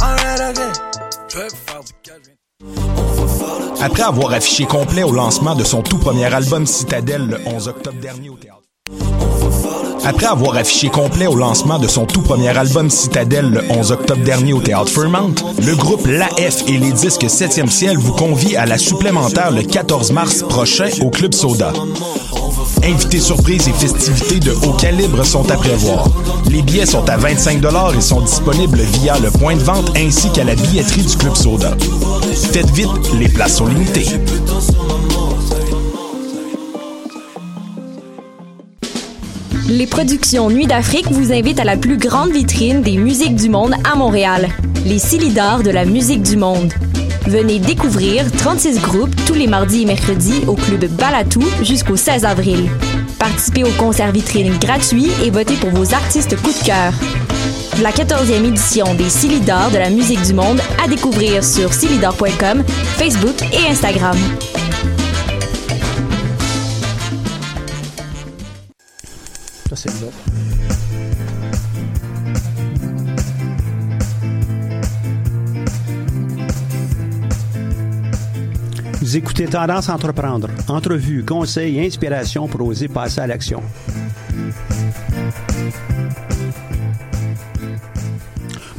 ah, Après avoir affiché complet au lancement de son tout premier album Citadelle le 11 octobre dernier au théâtre. Après avoir affiché complet au lancement de son tout premier album Citadelle le 11 octobre dernier au Théâtre le groupe L'AF et les disques 7e ciel vous convient à la supplémentaire le 14 mars prochain au Club Soda. Invités surprises et festivités de haut calibre sont à prévoir. Les billets sont à 25 et sont disponibles via le point de vente ainsi qu'à la billetterie du Club Soda. Faites vite, les places sont limitées. Les productions Nuit d'Afrique vous invitent à la plus grande vitrine des musiques du monde à Montréal, les Silidars de la musique du monde. Venez découvrir 36 groupes tous les mardis et mercredis au club Balatou jusqu'au 16 avril. Participez au concert vitrine gratuit et votez pour vos artistes coup de cœur. La 14e édition des Silidars de la musique du monde à découvrir sur silidar.com, Facebook et Instagram. Ça, c'est Écoutez Tendance entreprendre. Entrevue, conseils et inspiration pour oser passer à l'action.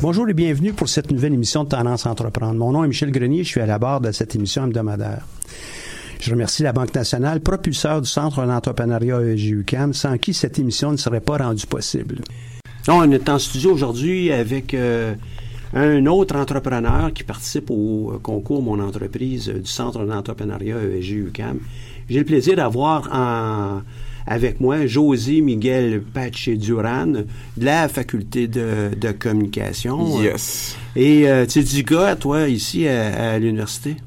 Bonjour et bienvenue pour cette nouvelle émission de Tendance entreprendre. Mon nom est Michel Grenier, je suis à la barre de cette émission hebdomadaire. Je remercie la Banque nationale, propulseur du Centre d'entrepreneuriat EGUCAM, sans qui cette émission ne serait pas rendue possible. On est en studio aujourd'hui avec euh, un autre entrepreneur qui participe au euh, concours Mon entreprise euh, du Centre d'entrepreneuriat EGUCAM. J'ai le plaisir d'avoir en, avec moi José Miguel Pache Duran de la faculté de, de communication. Yes. Et euh, tu es du gars, toi, ici à, à l'université?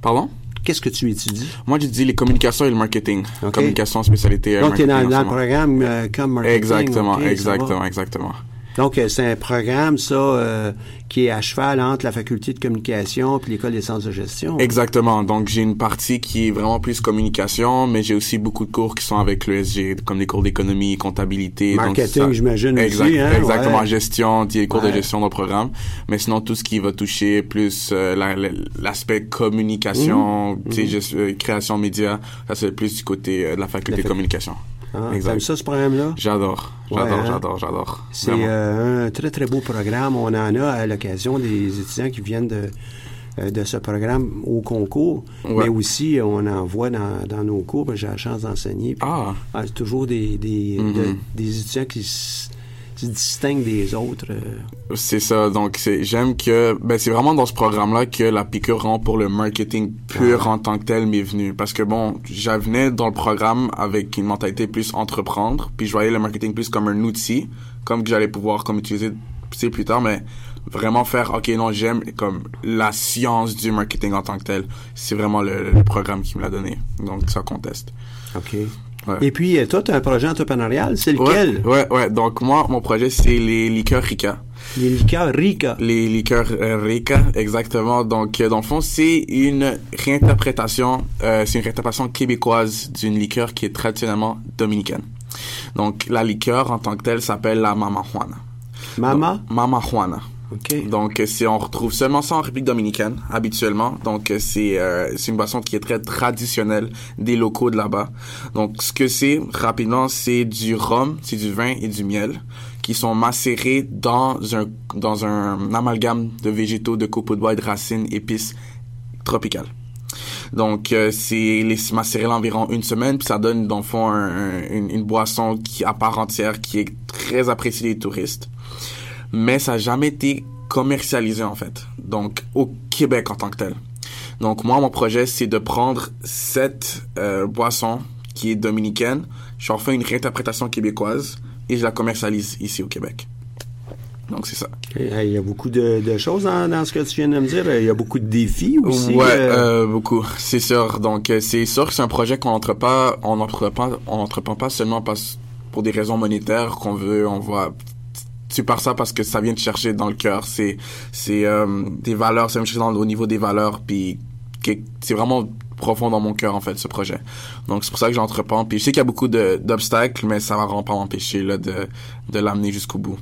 Pardon? Qu'est-ce que tu étudies? Moi, j'étudie les communications et le marketing. Ok. Communication, spécialité. Donc, tu es dans, dans le programme euh, comme marketing. Exactement, exactement, exactement. Donc, euh, c'est un programme, ça, euh, qui est à cheval entre la faculté de communication puis l'école des sciences de gestion. Exactement. Donc, j'ai une partie qui est vraiment plus communication, mais j'ai aussi beaucoup de cours qui sont avec l'ESG, comme des cours d'économie, comptabilité. Marketing, j'imagine Exact- aussi, hein, Exactement, ouais. gestion, des cours Ouais. de gestion dans le programme. Mais sinon, tout ce qui va toucher plus euh, la- la- l'aspect communication, sais, gest- euh, création média, ça c'est plus du côté de la faculté La de communication. Exact. T'aimes ça, ce programme-là? J'adore, Ouais, j'adore, hein? j'adore, j'adore. C'est euh, un très, très beau programme. On en a à l'occasion des étudiants qui viennent de, euh, de ce programme au concours, Ouais. mais aussi on en voit dans, dans nos cours. J'ai la chance d'enseigner. Ah, ah, toujours des, des, Mhm. de- des étudiants qui se distinguent des autres. euh. c'est ça. Donc, j'aime que, ben, c'est vraiment dans ce programme-là que la piqûre rend pour le marketing pur en tant que tel m'est venue. Parce que bon, j'avais dans le programme avec une mentalité plus entreprendre, puis je voyais le marketing plus comme un outil, comme que j'allais pouvoir comme utiliser, plus tard, mais vraiment faire, ok, non, j'aime comme la science du marketing en tant que tel. C'est vraiment le, le programme qui me l'a donné. Donc, ça conteste. OK. Ouais. Et puis, euh, toi, tu as un projet entrepreneurial. C'est lequel? Ouais, ouais, ouais. Donc, moi, mon projet, c'est les liqueurs Rika. Les liqueurs Rica. Les liqueurs euh, Rika, exactement. Donc, euh, dans le fond, c'est une réinterprétation, euh, c'est une réinterprétation québécoise d'une liqueur qui est traditionnellement dominicaine. Donc, la liqueur en tant que telle s'appelle la Mama Juana. Mama? Donc, Mama Juana. OK. Donc, c'est, on retrouve seulement ça en République dominicaine, habituellement. Donc, c'est, euh, c'est une boisson qui est très traditionnelle des locaux de là-bas. Donc, ce que c'est, rapidement, c'est du rhum, c'est du vin et du miel qui sont macérés dans un, dans un amalgame de végétaux, de copeaux de bois de racines, épices tropicales. Donc, euh, c'est les macérés environ une semaine, puis ça donne, dans le fond, un- un- une, une boisson qui, à part entière, qui est très appréciée des touristes mais ça n'a jamais été commercialisé en fait. Donc au Québec en tant que tel. Donc moi mon projet c'est de prendre cette euh, boisson qui est dominicaine, j'en fais une réinterprétation québécoise et je la commercialise ici au Québec. Donc c'est ça. Il y a beaucoup de, de choses dans, dans ce que tu viens de me dire. Il y a beaucoup de défis aussi. ouais, euh, euh, beaucoup, c'est sûr. Donc c'est sûr que c'est un projet qu'on n'entreprend pas, on n'entreprend pas, on n'entreprend pas seulement parce, pour des raisons monétaires qu'on veut, on voit. Tu pars ça parce que ça vient te chercher dans le cœur. C'est c'est euh, des valeurs, te chercher dans, au niveau des valeurs, puis c'est vraiment profond dans mon cœur en fait ce projet. Donc c'est pour ça que j'entreprends. Puis je sais qu'il y a beaucoup d'obstacles, mais ça va vraiment pas m'empêcher de de l'amener jusqu'au bout.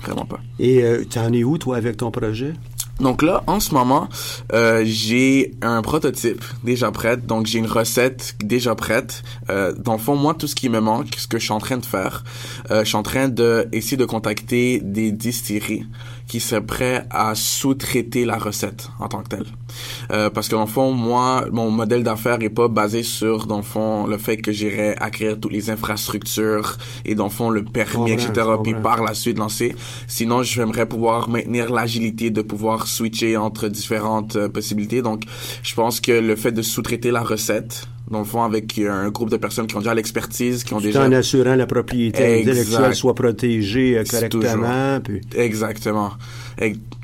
Vraiment pas. Et euh, tu en es où, toi, avec ton projet? Donc là, en ce moment, euh, j'ai un prototype déjà prêt. Donc j'ai une recette déjà prête. Euh, dans le fond, moi, tout ce qui me manque, ce que je suis en train de faire, euh, je suis en train de essayer de contacter des distilleries qui seraient prêts à sous-traiter la recette en tant que telle. Euh, parce que dans le fond, moi, mon modèle d'affaires est pas basé sur, dans le fond, le fait que j'irais acquérir toutes les infrastructures et dans le fond le permis, etc. Puis par la suite lancer. Sinon, j'aimerais pouvoir maintenir l'agilité de pouvoir switcher entre différentes euh, possibilités. Donc, je pense que le fait de sous-traiter la recette, dans le fond, avec euh, un groupe de personnes qui ont déjà l'expertise, qui ont Tout déjà en assurant la propriété Exact. intellectuelle soit protégée euh, correctement. Puis... Exactement.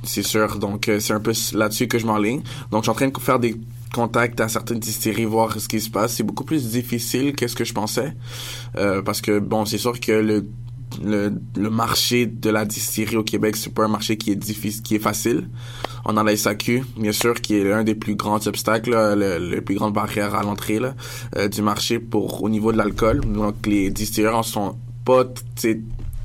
C'est sûr. Donc, euh, c'est un peu là-dessus que je m'enligne. Donc, je suis en train de faire des contacts à certaines distilleries, voir ce qui se passe. C'est beaucoup plus difficile que ce que je pensais. Euh, parce que, bon, c'est sûr que le, le, le marché de la distillerie au Québec, c'est pas un marché qui est difficile, qui est facile. On a la SAQ, bien sûr, qui est l'un des plus grands obstacles, là, le, le plus grande barrière à l'entrée là, euh, du marché pour au niveau de l'alcool. Donc, les distilleurs en sont pas,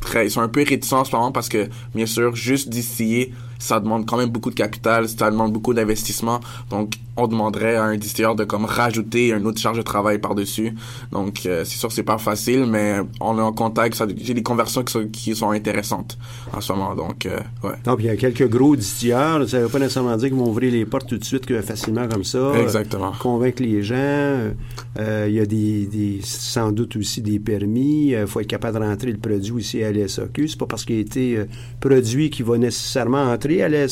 très, ils sont un peu réticents en ce moment parce que, bien sûr, juste distiller, ça demande quand même beaucoup de capital, ça demande beaucoup d'investissement. Donc, on demanderait à un distilleur de comme rajouter une autre charge de travail par-dessus. Donc, euh, c'est sûr que c'est pas facile, mais on est en contact. J'ai des conversions qui sont, qui sont intéressantes en ce moment. Donc, euh, ouais. Donc, il y a quelques gros distilleurs. Ça ne veut pas nécessairement dire qu'ils vont ouvrir les portes tout de suite que facilement comme ça. Exactement. Euh, convaincre les gens. Il y a des, des- sans doute aussi des permis. Il faut être capable de rentrer le produit ici à la SAQ. C'est pas parce qu'il a été produit qu'il va nécessairement entrer à la.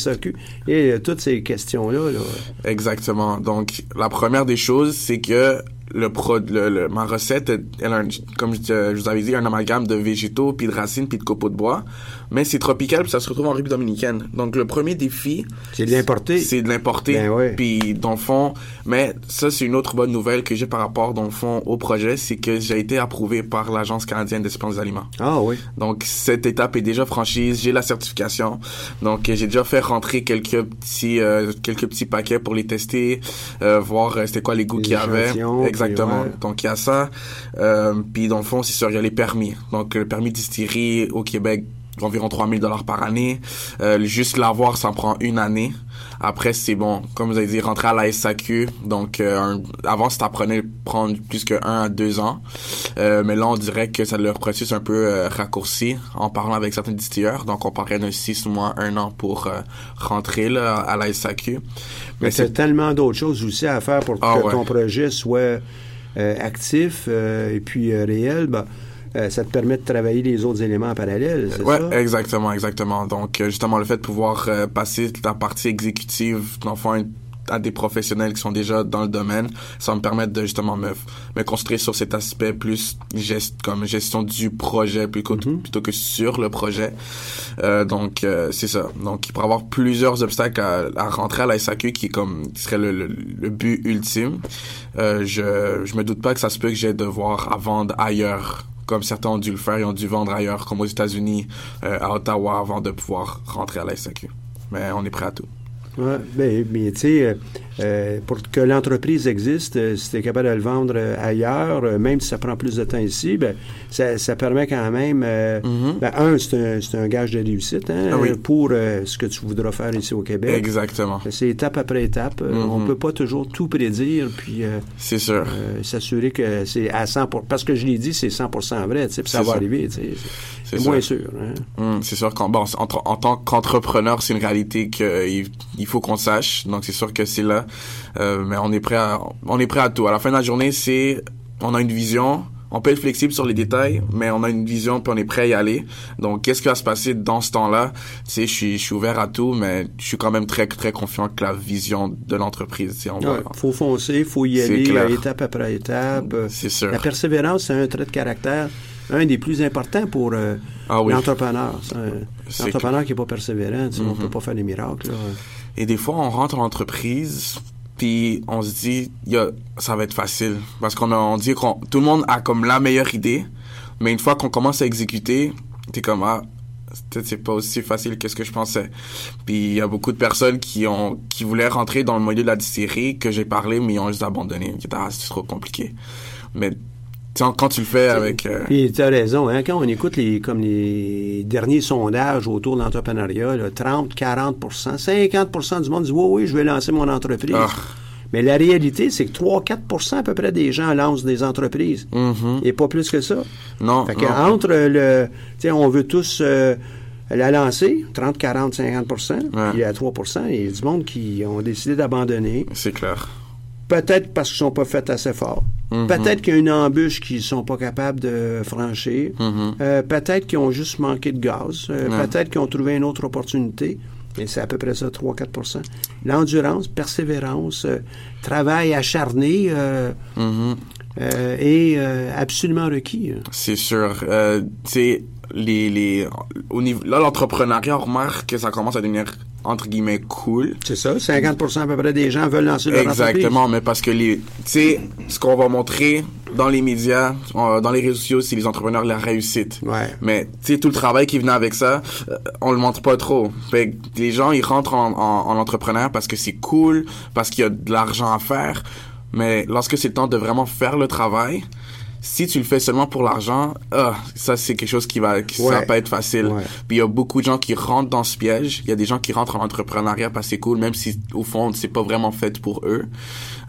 Et euh, toutes ces questions-là. là. Exactement. Donc, la première des choses, c'est que le pro, le, le- ma recette, elle a un- comme je, je vous avais dit, un amalgame de végétaux, puis de racines, puis de copeaux de bois. Mais c'est tropical, puis ça se retrouve en République dominicaine. Donc, le premier défi, C'est de l'importer. c'est de l'importer. Ben ouais. Puis, dans le fond, mais ça, c'est une autre bonne nouvelle que j'ai par rapport, dans le fond, au projet, c'est que j'ai été approuvé par l'Agence canadienne d'expérience des aliments. Ah oui. Donc cette étape est déjà franchise, j'ai la certification. Donc euh, j'ai déjà fait rentrer quelques petits euh, quelques petits paquets pour les tester, euh, voir euh, c'était quoi les goûts qu'il y avait. Exactement. ouais. Donc il y a ça. Euh, puis dans le fond, c'est sûr, il y a les permis. Donc le permis distillerie au Québec environ 3000 dollars par année. Euh, juste l'avoir, ça en prend une année. Après, c'est bon, comme vous avez dit, rentrer à la SAQ. Donc, euh, un- avant, ça prenait prendre plus que un à deux ans. Euh, mais là, on dirait que ça leur processus un peu euh, raccourci en parlant avec certains distilleurs. Donc, on parlerait d'un six mois, un an pour euh, rentrer là, à la SAQ. Mais c'est tellement d'autres choses aussi à faire pour Ah que ouais. ton projet soit euh, actif euh, et puis euh, réel. Ben, euh, ça te permet de travailler les autres éléments en parallèle, c'est Ouais, ça? exactement, exactement. Donc, euh, justement, le fait de pouvoir euh, passer la partie exécutive, d'enfant à des professionnels qui sont déjà dans le domaine, ça me permettre de justement me, me concentrer sur cet aspect plus gest, comme gestion du projet plutôt, plutôt que sur le projet. Euh, donc, euh, c'est ça. Donc, il pourrait y avoir plusieurs obstacles à, à rentrer à la SAQ qui comme, qui serait le, le, le but ultime. Euh, je, je me doute pas que ça se peut que j'ai devoir à vendre ailleurs comme certains ont dû le faire, ils ont dû vendre ailleurs, comme aux États-Unis, euh, à Ottawa, avant de pouvoir rentrer à la SAQ. Mais on est prêt à tout. Ouais, ben, mais tu sais, euh, euh, pour que l'entreprise existe, euh, si tu es capable de le vendre euh, ailleurs, même si ça prend plus de temps ici, ben, ça, ça permet quand même, Mhm. ben, un, c'est un, c'est un gage de réussite hein, Ah oui. pour ce que tu voudras faire ici au Québec. Exactement. C'est étape après étape. Euh, Mhm. On peut pas toujours tout prédire, puis C'est sûr. s'assurer que c'est à 100 Parce que je l'ai dit, c'est 100% vrai, puis ça C'est va arriver. C'est moins sûr. hein. Hum, c'est sûr qu'en bon, en, en tant qu'entrepreneur, c'est une réalité qu'il il faut qu'on sache. Donc c'est sûr que c'est là. Euh, mais on est prêt à on est prêt à tout. À la fin de la journée, c'est on a une vision. On peut être flexible sur les détails, mais on a une vision puis on est prêt à y aller. Donc, qu'est-ce qui va se passer dans ce temps-là? Tu sais, je suis, je suis ouvert à tout, mais je suis quand même très, très confiant que la vision de l'entreprise, tu sais, on va- Ouais, faut foncer, faut y aller étape après étape. C'est sûr. La persévérance, c'est un trait de caractère, un des plus importants pour euh, Ah oui. l'entrepreneur. L'entrepreneur qui n'est pas persévérant, tu sais, on Mhm. peut pas faire des miracles. là. Et des fois, on rentre en entreprise, puis on se dit, ça va être facile. Parce qu'on on dit qu'on, tout le monde a comme la meilleure idée, mais une fois qu'on commence à exécuter, t'es comme, ah, peut-être c'est pas aussi facile que ce que je pensais. Puis il y a beaucoup de personnes qui ont qui voulaient rentrer dans le milieu de la distillerie que j'ai parlé mais ils ont juste abandonné. Ah, c'est trop compliqué. Mais quand tu le fais avec. Euh... Puis tu as raison, hein, quand on écoute les comme les derniers sondages autour de l'entrepreneuriat, 30, 40% 50% du monde dit Oui, oui, je vais lancer mon entreprise. Ah. Mais la réalité, c'est que 3-4% à peu près des gens lancent des entreprises. Mm-hmm. Et pas plus que ça. Non. Fait que entre le. Tu sais, on veut tous. Euh, la lancer, 30, 40, 50% puis il y a 3 il y a du monde qui ont décidé d'abandonner. C'est clair. Peut-être parce qu'ils sont pas faits assez fort. Mhm. Peut-être qu'il y a une embûche qu'ils sont pas capables de franchir. Mhm. Euh, peut-être qu'ils ont juste manqué de gaz. Euh, peut-être qu'ils ont trouvé une autre opportunité. Mais c'est à peu près ça, 3-4% L'endurance, persévérance, euh, travail acharné Mhm. est absolument requis. C'est sûr. c'est les, les, au niveau, là, l'entrepreneuriat, on remarque que ça commence à devenir entre guillemets cool. C'est ça, 50 à peu près des gens veulent lancer leur Exactement, mais parce que les, tu sais, ce qu'on va montrer dans les médias, dans les réseaux sociaux, c'est les entrepreneurs la réussite. Ouais. Mais tu sais, tout le travail qui venait avec ça, euh, on le montre pas trop. Fait que les gens, ils rentrent en, en, en entrepreneur parce que c'est cool, parce qu'il y a de l'argent à faire. Mais lorsque c'est le temps de vraiment faire le travail, si tu le fais seulement pour l'argent, ah, ça c'est quelque chose qui va, qui, ça va pas être facile. Puis il y a beaucoup de gens qui rentrent dans ce piège. Il y a des gens qui rentrent en entrepreneuriat parce que c'est cool, même si au fond c'est pas vraiment fait pour eux.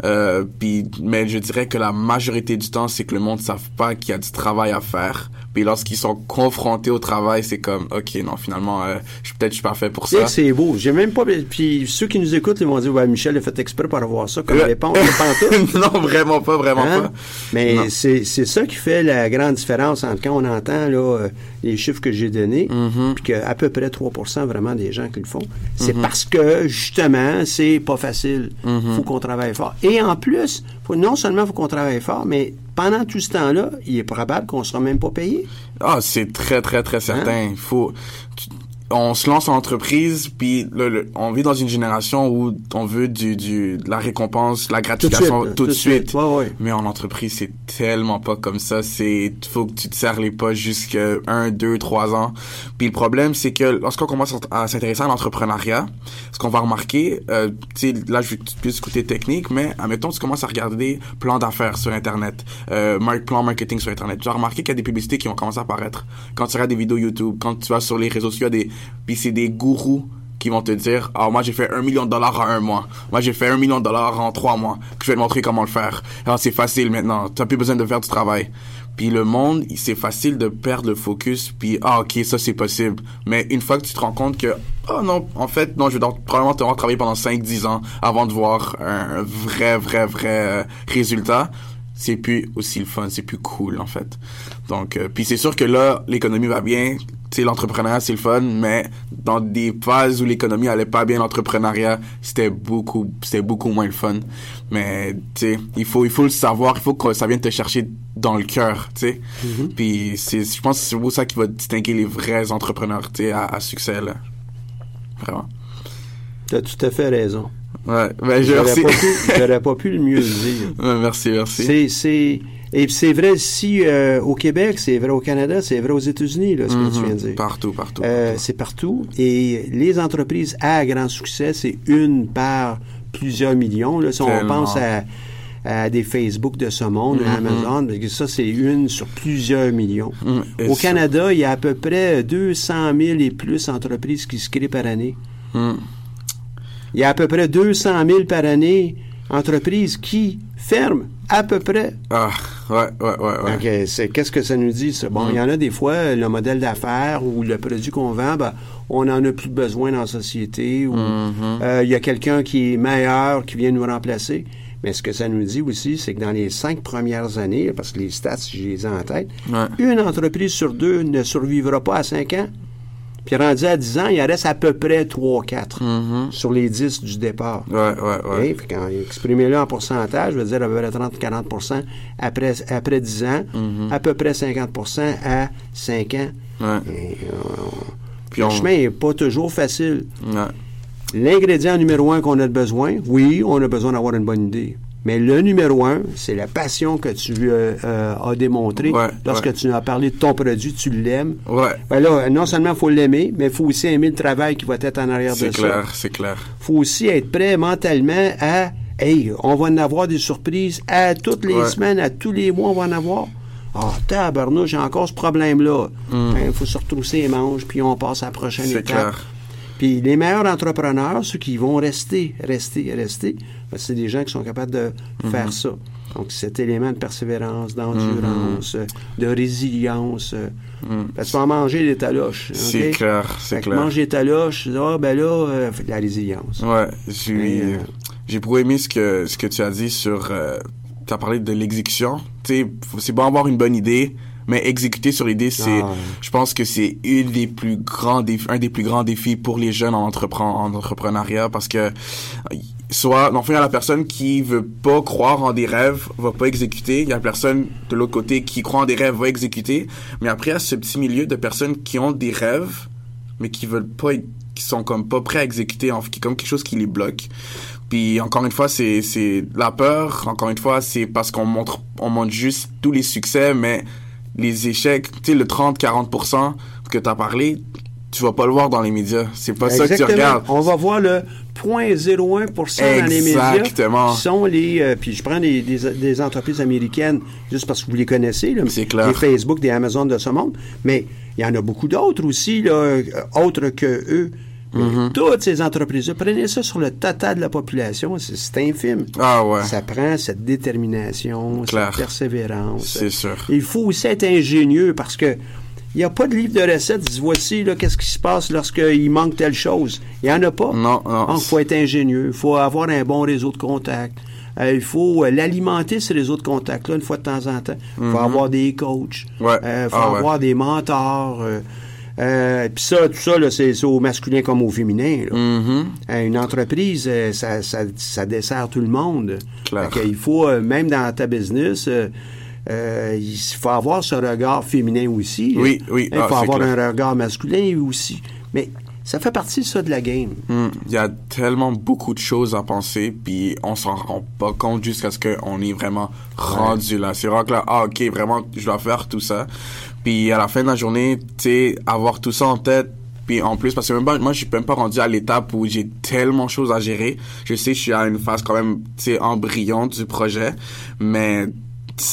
Euh, puis, mais je dirais que la majorité du temps, c'est que le monde ne savent pas qu'il y a du travail à faire. Puis lorsqu'ils sont confrontés au travail, c'est comme, ok, non, finalement, euh, peut-être je suis pas fait pour ça. C'est beau. J'ai même pas. Puis ceux qui nous écoutent, ils vont dire, ouais, Michel a fait exprès pour avoir ça comme réponse. non, vraiment pas, vraiment hein? pas. Mais c'est ça qui fait la grande différence entre quand on entend là euh, les chiffres que j'ai donnés, mm-hmm. puis qu'à peu près 3% vraiment des gens qui le font. C'est mm-hmm. parce que justement, c'est pas facile. Mm-hmm. Faut qu'on travaille fort. Et en plus, faut, non seulement faut qu'on travaille fort, mais pendant tout ce temps-là, il est probable qu'on sera même pas payé. Ah, c'est très, très, très certain. Hein? Il faut on se lance en entreprise, puis le, on vit dans une génération où on veut du, du de la récompense, la gratification tout de suite. Mais en entreprise, c'est tellement pas comme ça. C'est faut que tu te serres les poches jusqu'à un, deux, trois ans. Puis le problème, c'est que lorsqu'on commence à s'intéresser à l'entrepreneuriat, ce qu'on va remarquer, euh, tu sais, là, je vais plus côté technique, mais admettons, tu commences à regarder plans d'affaires sur Internet, euh, plan marketing sur Internet. Tu vas remarquer qu'il y a des publicités qui vont commencer à apparaître. Quand tu regardes des vidéos YouTube, quand tu vas sur les réseaux sociaux, il y a des puis c'est des gourous qui vont te dire ah moi j'ai fait un million de dollars en un mois. Moi j'ai fait un million de dollars en trois mois. Je vais te montrer comment le faire. Alors c'est facile maintenant. Tu n'as plus besoin de faire du travail. Puis le monde c'est facile de perdre le focus. Puis ah ok ça c'est possible. Mais une fois que tu te rends compte que oh non en fait non je vais probablement te travailler pendant 5-10 ans avant de voir un vrai vrai vrai résultat c'est plus aussi le fun, c'est plus cool en fait. Donc, euh, puis c'est sûr que là, l'économie va bien, l'entrepreneuriat c'est le fun, mais dans des phases où l'économie allait pas bien, l'entrepreneuriat c'était beaucoup, c'était beaucoup moins le fun. Mais tu sais, il faut, il faut le savoir, il faut que ça vienne te chercher dans le cœur, tu sais. Mm-hmm. Puis c'est, je pense que c'est ça qui va distinguer les vrais entrepreneurs, tu sais, à, à succès là. Vraiment. T'as tout à fait raison. Ouais, ben, j'aurais pas, pu, pas pu le mieux dire. Ouais, merci, merci. C'est, c'est, et c'est vrai si euh, au Québec, c'est vrai au Canada, c'est vrai aux États-Unis, là, ce que tu Mhm. viens de dire. Partout, partout. Euh, partout. c'est partout. Et les entreprises à grand succès, c'est une par plusieurs millions. Là, si on pense à, à des Facebook de ce monde, Mhm. Amazon, ça, c'est une sur plusieurs millions. Mm, et Au ça- Canada, il y a à peu près 200 000 et plus entreprises qui se créent par année. Mm. Il y a à peu près 200 000 par année entreprises qui ferment à peu près. Ah, ouais, ouais, ouais, c'est, qu'est-ce que ça nous dit, ça? Bon, il y en a des fois, le modèle d'affaires ou le produit qu'on vend, ben, on n'en a plus besoin dans la société ou euh, il y a quelqu'un qui est meilleur qui vient nous remplacer. Mais ce que ça nous dit aussi, c'est que dans les cinq premières années, parce que les stats, je les ai en tête, Ouais. une entreprise sur deux ne survivra pas à cinq ans. Puis rendu à 10 ans, il en reste à peu près 3-4 Mhm. sur les 10 du départ. Ouais, ouais, ouais. OK? Fait quand exprimé-le en pourcentage, je veux dire à peu près 30-40 après, après 10 ans, Mhm. à peu près 50% à 5 ans. Ouais. Et, euh, Puis le on- chemin n'est pas toujours facile. Ouais. L'ingrédient numéro un qu'on a besoin, oui, on a besoin d'avoir une bonne idée. Mais le numéro un, c'est la passion que tu euh, euh, as démontré. Ouais, Lorsque ouais. tu as parlé de ton produit, tu l'aimes. Ouais. Ben là, non seulement il faut l'aimer, mais il faut aussi aimer le travail qui va être en arrière de C'est ça. clair, c'est clair. faut aussi être prêt mentalement à Hey, on va en avoir des surprises à toutes les semaines, à tous les mois, on va en avoir. Ah, tabarnouche, j'ai encore ce problème-là. Il faut se retrousser les manches, puis on passe à la prochaine. C'est étape. clair. Puis les meilleurs entrepreneurs, ceux qui vont rester, rester, rester, ben, c'est des gens qui sont capables de Mm-hmm. faire ça. Donc, cet élément de persévérance, d'endurance, euh, de résilience. euh, Parce vas manger des taloches. Mm. C'est clair, c'est clair. manger des taloches, ah, ben là, euh, fait de la résilience. Ouais, j'ai euh, j'ai beaucoup aimé ce que ce que tu as dit sur euh, tu as parlé de l'exécution. Tu sais, c'est bon avoir une bonne idée, mais exécuter sur l'idée, c'est Ah. je pense que c'est une des plus grands défis, un des plus grands défis pour les jeunes en entrepren en entrepreneuriat parce que euh, soit y a la personne qui veut pas croire en des rêves, va pas exécuter, il y a la personne de l'autre côté qui croit en des rêves, va exécuter, mais après il y a ce petit milieu de personnes qui ont des rêves mais qui veulent pas qui sont comme pas prêts à exécuter en qui comme quelque chose qui les bloque. Puis encore une fois c'est c'est la peur. Encore une fois c'est parce qu'on montre on montre juste tous les succès mais les échecs tu sais le 30 40% que tu as parlé tu vas pas le voir dans les médias c'est pas ça que tu regardes On va voir le 0.01% dans les médias. Exactement. Qui sont les. euh, puis je prends des, des, des entreprises américaines, juste parce que vous les connaissez, là, C'est clair. des Facebook, des Amazon de ce monde. Mais il y en a beaucoup d'autres aussi, là, euh, autres que eux. Mm-hmm. Toutes ces entreprises-là, prenez ça sur le total de la population, c'est infime. ah ouais Ça prend cette détermination, cette persévérance. c'est sûr Il faut aussi être ingénieux parce que il n'y a pas de livre de recettes. Dis, voici là, qu'est-ce qui se passe lorsqu'il manque telle chose. Il n'y en a pas. Non, non. Donc, il faut être ingénieux. Il faut avoir un bon réseau de contacts. Euh, il faut euh, l'alimenter, ce réseau de contacts-là, une fois de temps en temps. Il faut avoir des coachs. Mhm. Ouais. Euh, il faut Ah ouais. avoir des mentors. Euh, Puis ça, tout ça, là, c'est au masculin comme au féminin. là. Mhm. Euh, Une entreprise, euh, ça, ça, ça dessert tout le monde. Clair. Fait que il faut, euh, même dans ta business, euh, il faut avoir ce regard féminin aussi. là. Oui, oui. Il Ah, faut c'est avoir clair. un regard masculin aussi. Mais ça fait partie ça de la game. Hmm, Il y a tellement beaucoup de choses à penser, puis on s'en rend pas compte jusqu'à ce qu'on est vraiment rendu là. C'est vraiment que là, ah ok, vraiment, je dois faire tout ça. Puis à la fin de la journée, tu sais, avoir tout ça en tête, puis en plus, parce que même pas, moi, je suis même pas rendu à l'étape où j'ai tellement de choses à gérer. Je sais, je suis à une phase quand même, tu sais, embryonne du projet, mais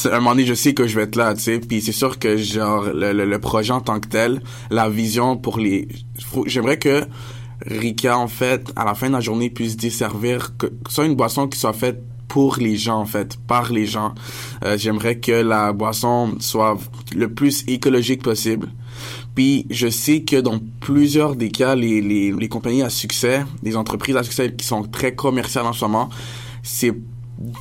à un moment donné, je sais que je vais être là, tu sais. Puis c'est sûr que, genre, le, le, le projet en tant que tel, la vision pour les... J'aimerais que Rika, en fait, à la fin de la journée, puisse desservir que, que soit une boisson qui soit faite pour les gens, en fait, par les gens. Euh, J'aimerais que la boisson soit le plus écologique possible. Puis je sais que dans plusieurs des cas, les, les, les compagnies à succès, les entreprises à succès qui sont très commerciales en ce moment, c'est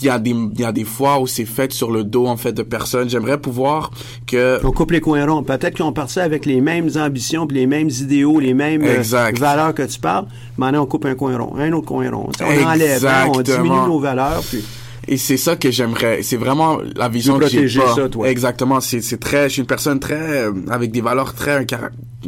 il y a des il y a des fois où c'est fait sur le dos en fait de personnes. J'aimerais pouvoir que On coupe les coins ronds. Peut-être qu'ils ont parti avec les mêmes ambitions, puis les mêmes idéaux, les mêmes euh, Exact. valeurs que tu parles. Maintenant, on coupe un coin rond, un autre coin rond. On enlève, hein, on diminue nos valeurs. Puis... Et c'est ça que j'aimerais. C'est vraiment la vision que j'ai protéger pas. ça, toi. Exactement. C'est, c'est très, je suis une personne très, euh, avec des valeurs très,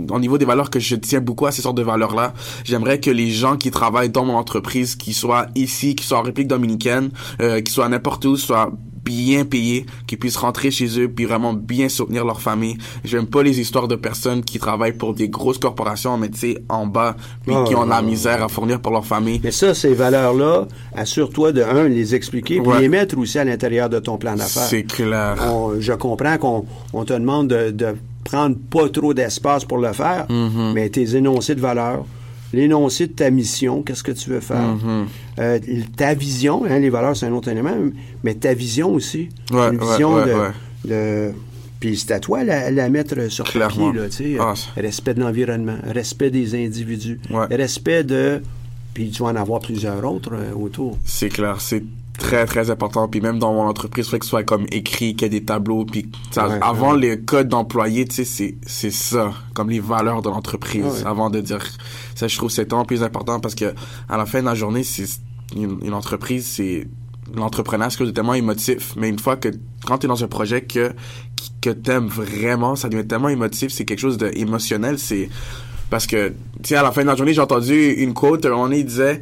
au niveau des valeurs que je tiens beaucoup à ces sortes de valeurs-là. J'aimerais que les gens qui travaillent dans mon entreprise, qui soient ici, qui soient en République Dominicaine, euh, qui soient n'importe où, soient bien payés, qu'ils puissent rentrer chez eux, puis vraiment bien soutenir leur famille. J'aime pas les histoires de personnes qui travaillent pour des grosses corporations, mais tu sais, en bas, puis Ah, qui ont de la ah, misère à fournir pour leur famille. Mais ça, ces valeurs-là, assure-toi de, un, les expliquer, puis Ouais. les mettre aussi à l'intérieur de ton plan d'affaires. C'est clair. On- je comprends qu'on on te demande de, de prendre pas trop d'espace pour le faire, Mm-hmm. mais tes énoncés de valeurs, l'énoncé de ta mission, qu'est-ce que tu veux faire, Mm-hmm. Euh, ta vision, hein, les valeurs c'est un autre élément, mais ta vision aussi, Ouais, une vision ouais, de, puis c'est à toi la, la mettre sur Clairement. papier, là, tu sais, Ah, euh, respect de l'environnement, respect des individus, Ouais. respect de, puis tu vas en avoir plusieurs autres euh, autour. C'est clair, c'est très très important. Puis même dans mon entreprise, il faudrait que ce soit comme écrit, qu'il y ait des tableaux. Puis Ouais, avant les codes d'employés, tu sais, c'est c'est ça, comme les valeurs de l'entreprise. Ouais. Avant de dire ça, je trouve c'est tellement plus important parce que à la fin de la journée, c'est une, une entreprise, c'est l'entrepreneur, c'est tellement émotif. Mais une fois que quand tu es dans un projet que que t'aimes vraiment, ça devient tellement émotif, c'est quelque chose d'émotionnel. C'est parce que tu sais à la fin de la journée, j'ai entendu une quote, donné, il disait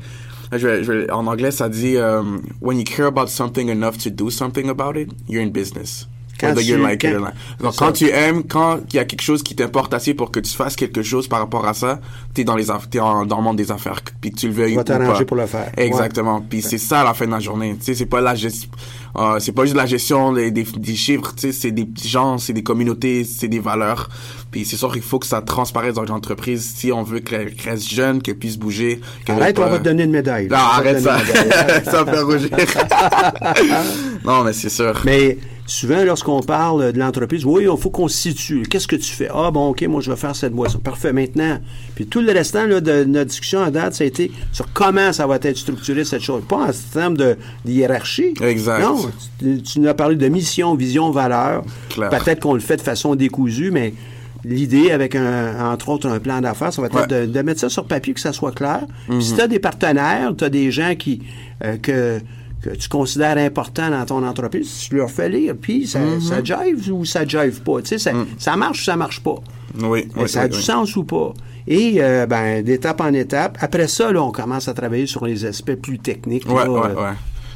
je vais- je vais- en anglais, ça dit euh, When you care about something enough to do something about it, you're in business. Quand tu- like quand-. Donc, quand tu aimes, quand il y a quelque chose qui t'importe assez pour que tu fasses quelque chose par rapport à ça, t'es dans les t'es en- dans le monde des affaires, puis que tu le veuilles ou t'arranger pas. pour le faire. Exactement. Puis c'est ça à la fin de la journée. Tu sais, c'est pas la gestion, euh, c'est pas juste la gestion des, des, des chiffres. Tu sais, c'est des gens, c'est des communautés, c'est des valeurs. Puis c'est sûr qu'il faut que ça transparaisse dans l'entreprise si on veut qu'elle reste jeune, qu'elle puisse bouger. Arrête, on va te donner une médaille. non, arrête ça. ça me fait rougir. non, mais c'est sûr. Mais souvent, lorsqu'on parle de l'entreprise, oui, il faut qu'on se situe. Qu'est-ce que tu fais? Ah, bon, OK, moi, je vais faire cette boisson. Parfait, maintenant. Puis tout le restant là, de notre discussion à date, ça a été sur comment ça va être structuré, cette chose. Pas en termes de, de hiérarchie. Exact. Non, tu, tu nous as parlé de mission, vision, valeur. Peut-être qu'on le fait de façon décousue, mais l'idée, avec, un, entre autres, un plan d'affaires, ça va être Ouais. de, de mettre ça sur papier, que ça soit clair. Puis Mhm. si tu as des partenaires, tu as des gens qui euh, que, que tu considères importants dans ton entreprise, tu leur fais lire, puis ça, Mhm. ça jive ou ça jive pas. Tu sais, ça, ça marche ou ça marche pas. Oui, Euh, oui, ça a oui, du sens ou pas. Et euh, ben, d'étape en étape. Après ça, là, on commence à travailler sur les aspects plus techniques. Ouais, là, ouais, euh,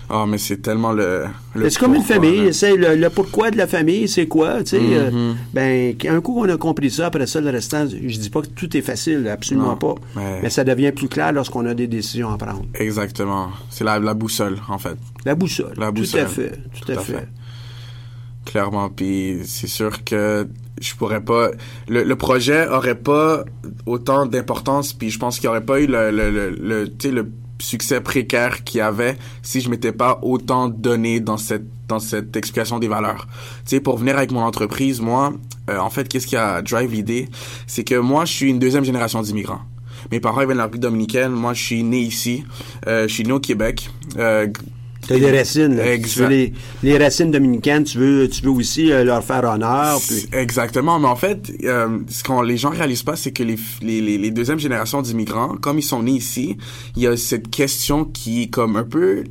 ouais. Oh, mais c'est tellement le. le c'est comme une famille, c'est le, le pourquoi de la famille, c'est quoi, tu sais. euh, Mhm. ben, un coup qu'on a compris ça, après ça, le restant, je dis pas que tout est facile, absolument Non, pas. mais- Mais ça devient plus clair lorsqu'on a des décisions à prendre. Exactement. C'est la, la boussole, en fait. La boussole. La Tout à boussole. fait, tout, à, fait. Clairement. Puis c'est sûr que je pourrais pas. Le, le projet aurait pas autant d'importance. Puis je pense qu'il aurait pas eu le, le, le, succès précaire qu'il y avait si je m'étais pas autant donné dans cette dans cette explication des valeurs. Tu sais, pour venir avec mon entreprise, moi, euh, en fait, qu'est-ce qui a drive l'idée, c'est que moi, je suis une deuxième génération d'immigrants. Mes parents ils viennent de la République dominicaine. Moi, je suis né ici. Euh, je suis né au Québec. Euh, T'as des racines, là. Tu Exact. veux les, les racines dominicaines, tu veux, tu veux aussi euh, leur faire honneur. Puis, Exactement, mais en fait, euh, ce qu'on les gens réalisent pas, c'est que les, les, les, les deuxièmes générations d'immigrants, comme ils sont nés ici, il y a cette question qui est comme un peu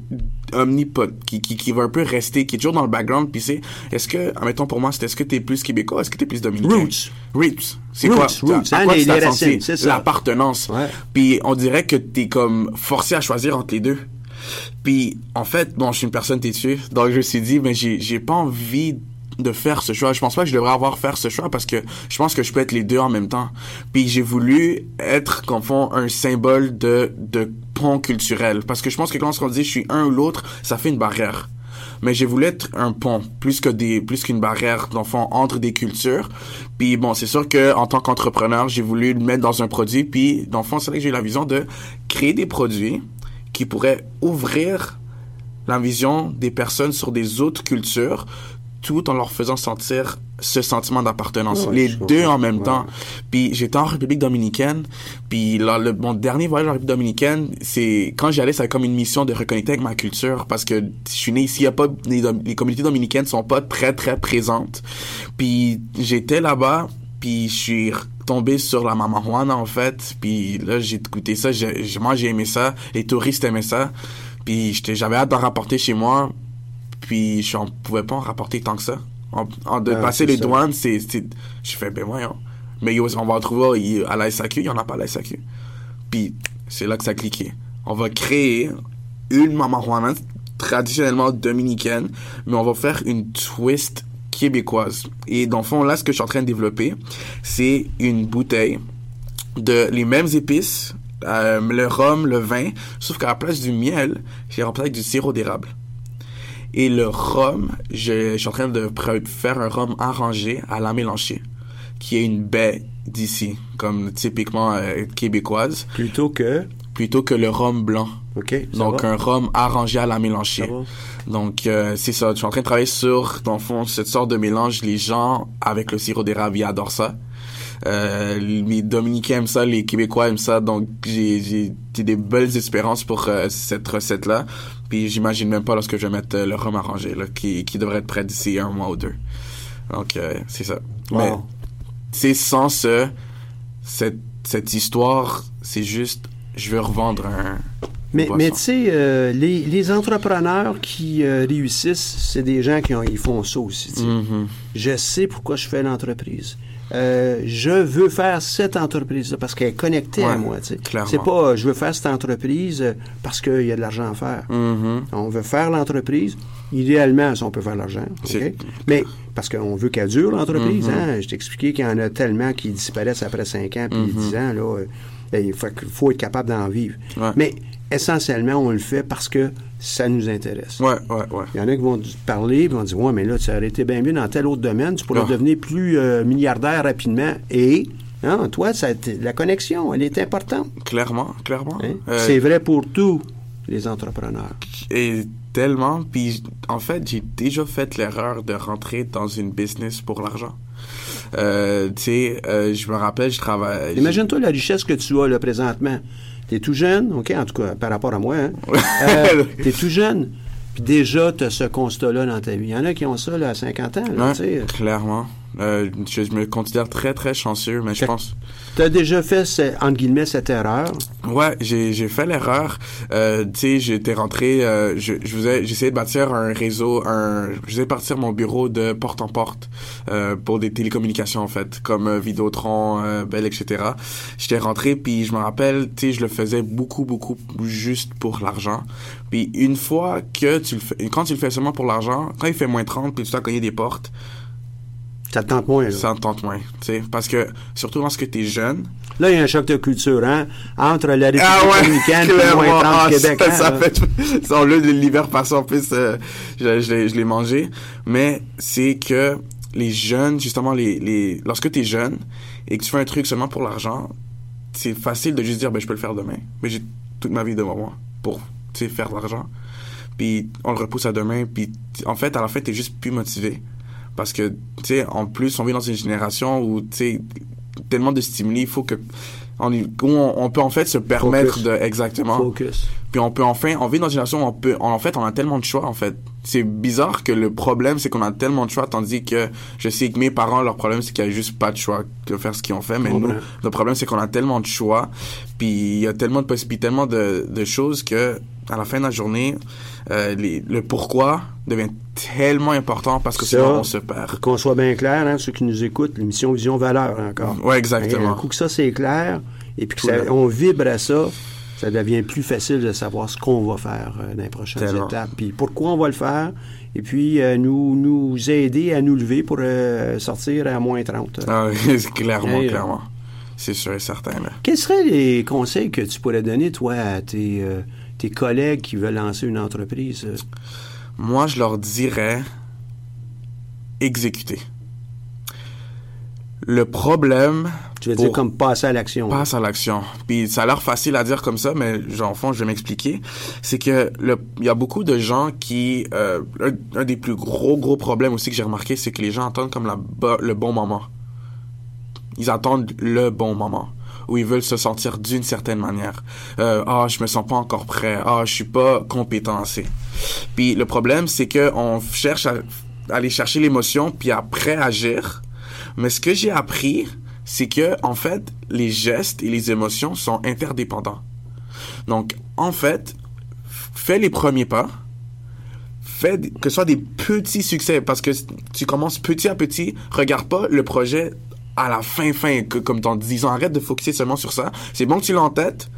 omnipot, qui, qui, qui va un peu rester, qui est toujours dans le background, puis c'est, est-ce que, admettons pour moi, c'est est-ce que t'es plus québécois, est-ce que t'es plus dominicain? Roots. Roots. C'est quoi? roots, C'est hein, quoi les- tu les racines, c'est ça. L'appartenance. Ouais. Puis on dirait que t'es comme forcé à choisir entre les deux. Puis en fait, bon, je suis une personne têtue, donc je me suis dit, mais j'ai pas envie de faire ce choix. Je pense pas que je devrais avoir faire ce choix parce que je pense que je peux être les deux en même temps. Puis j'ai voulu être, comme fond, un symbole de de pont culturel parce que je pense que quand on dit je suis un ou l'autre, ça fait une barrière. Mais j'ai voulu être un pont plus que des plus qu'une barrière fond entre des cultures. Puis bon, c'est sûr que en tant qu'entrepreneur, j'ai voulu le mettre dans un produit. Puis fond, c'est là que j'ai eu la vision de créer des produits qui pourraient ouvrir la vision des personnes sur des autres cultures tout en leur faisant sentir ce sentiment d'appartenance. Ouais, les deux en même Ouais. temps. Puis j'étais en République dominicaine, puis là, le, mon dernier voyage en République dominicaine, c'est quand j'y allais, c'était comme une mission de reconnecter avec ma culture parce que je suis né ici, y a pas les, les communautés dominicaines sont pas très très présentes. Puis j'étais là-bas, puis je suis tombé sur la Mama Juana en fait, puis là j'ai goûté ça, j'ai, moi j'ai aimé ça, les touristes aimaient ça, puis j'avais hâte d'en rapporter chez moi, puis j'en pouvais pas en rapporter tant que ça. En, en- de Ah, passer les ça. douanes, c'est, j'ai fait ben voyons. Mais on va en trouver à la SAQ, il y en a pas à la SAQ. Puis c'est là que ça a cliqué. On va créer une Mama Juana traditionnellement dominicaine, mais on va faire une twist québécoise. Et dans le fond, là, ce que je suis en train de développer, c'est une bouteille de les mêmes épices, euh, le rhum, le vin, sauf qu'à la place du miel, j'ai remplacé avec du sirop d'érable. Et le rhum, je, suis en train de faire un rhum arrangé à la mélanchée, qui est une baie d'ici, comme typiquement euh, québécoise, plutôt que. Plutôt que le rhum blanc. OK. ça Donc va? un rhum arrangé à la mélanchée. Donc euh, c'est ça, je suis en train de travailler sur, dans le fond, cette sorte de mélange. Les gens, avec le sirop d'érable, ils adorent ça. Euh, les Dominicains aiment ça, les Québécois aiment ça, donc j'ai j'ai j'ai des belles espérances pour euh, cette recette-là. Puis j'imagine même pas lorsque je vais mettre euh, le rhum arrangé, là, qui, qui devrait être prêt d'ici un mois ou deux. Donc euh, c'est ça. Wow. Mais c'est sans ce, cette, cette histoire, c'est juste, je veux revendre un... Mais, tu sais, euh, les, les entrepreneurs qui euh, réussissent, c'est des gens qui ont, ils font ça aussi. Mhm. Je sais pourquoi je fais l'entreprise. euh, je veux faire cette entreprise parce qu'elle est connectée à moi. C'est pas euh, je veux faire cette entreprise euh, parce qu'il y a de l'argent à faire. Mhm. On veut faire l'entreprise. Idéalement, si on peut faire l'argent. Mais parce qu'on veut qu'elle dure, l'entreprise. Mhm. hein. Je t'ai expliqué qu'il y en a tellement qui disparaissent après 5 ans puis Mhm. 10 ans. Là, il faut, faut être capable d'en vivre. Ouais. Mais essentiellement, on le fait parce que ça nous intéresse. Ouais, ouais, ouais. Il y en a qui vont parler vont dire Ouais, mais là, ça aurait été bien mieux dans tel autre domaine, tu pourrais Ah. devenir plus euh, milliardaire rapidement. Et hein, toi, ça la connexion, elle est importante. Clairement, clairement. hein? Euh, C'est vrai pour tous les entrepreneurs. Et tellement. Puis, en fait, j'ai déjà fait l'erreur de rentrer dans une business pour l'argent. Euh, tu sais, euh, je me rappelle, je travaille. Imagine-toi la richesse que tu as là présentement. Tu es tout jeune, OK, en tout cas, par rapport à moi. Hein? Euh, tu es tout jeune. Puis déjà, tu as ce constat-là dans ta vie. Il y en a qui ont ça là, à 50 ans. Ouais, sais. clairement. Euh, je, je me considère très, très chanceux, mais je pense. Tu as déjà fait, ce- entre guillemets, cette erreur? Ouais, j'ai fait l'erreur. Euh, tu sais, j'étais rentré, euh, je je faisais, j'essayais de bâtir un réseau, un, je faisais partir mon bureau de porte en porte euh, pour des télécommunications en fait, comme euh, Vidéotron, euh, Bell, etc. J'étais rentré puis je me rappelle, tu sais, je le faisais beaucoup beaucoup juste pour l'argent. Puis une fois que tu le fais, quand tu le fais seulement pour l'argent, quand il fait moins 30 puis tu dois cogner des portes, Ça te tente moins. Là, ça en tente moins, tu sais, parce que surtout lorsque t'es jeune, Là, il y a un choc de culture, hein? Entre la République Ah ouais, dominicaine et moins 30 Ah, Québec. ça, hein, ça fait, ça, au lieu de l'hiver passé, en plus, euh, je, je l'ai- je l'ai mangé. Mais c'est que les jeunes, justement, les, les, lorsque tu es jeune et que tu fais un truc seulement pour l'argent, c'est facile de juste dire, ben, je peux le faire demain. Mais j'ai toute ma vie devant moi pour, tu faire de l'argent. Puis on le repousse à demain. Puis en fait, à la fin, t'es juste plus motivé. Parce que, tu sais, en plus, on vit dans une génération où, tu sais, tellement de stimuli, il faut que... On, on, on peut en fait se permettre Focus. de... Exactement. Focus. Puis on peut enfin, on vit dans une génération où on peut, en fait, on a tellement de choix, en fait. C'est bizarre que le problème, c'est qu'on a tellement de choix, tandis que je sais que mes parents, leur problème, c'est qu'il y a juste pas de choix de faire ce qu'ils ont fait. Mais nous, le problème, c'est qu'on a tellement de choix, puis il y a tellement de possibilités, tellement de, de choses que, à la fin de la journée, euh, les- le pourquoi devient tellement important parce que Ça, sinon on se perd. Qu'on soit bien clair, hein, ceux qui nous écoutent, l'émission Vision Valeur encore. Un exactement. coup que ça, c'est clair, et puis que ça- on vibre à ça, ça devient plus facile de savoir ce qu'on va faire euh, dans les prochaines Tellement. étapes, puis pourquoi on va le faire, et puis euh, nous, nous aider à nous lever pour euh, sortir à moins 30. Ah, clairement, clairement. C'est sûr et certain, là. Quels seraient les conseils que tu pourrais donner, toi, à tes, euh, tes collègues qui veulent lancer une entreprise? Moi, je leur dirais exécuter. Le problème, Tu veux dire comme passer à l'action. passe à l'action. Puis ça a l'air facile à dire comme ça, mais genre, au fond, je vais m'expliquer. C'est que le, il y a beaucoup de gens qui, euh, un, un des plus gros gros problèmes aussi que j'ai remarqué, c'est que les gens attendent comme la, le bon moment. Ils attendent le bon moment où ils veulent se sentir d'une certaine manière. Euh, ah, je me sens pas encore prêt. Ah, je suis pas compétent assez. Puis le problème, c'est que on cherche à aller chercher l'émotion puis après agir. Mais ce que j'ai appris, c'est que en fait, les gestes et les émotions sont interdépendants. Donc, en fait, fais les premiers pas. Fais que ce soit des petits succès parce que tu commences petit à petit. Regarde pas le projet à la fin fin que, comme dans 10 ans. Arrête de focuser seulement sur ça. C'est bon que tu l'as en tête,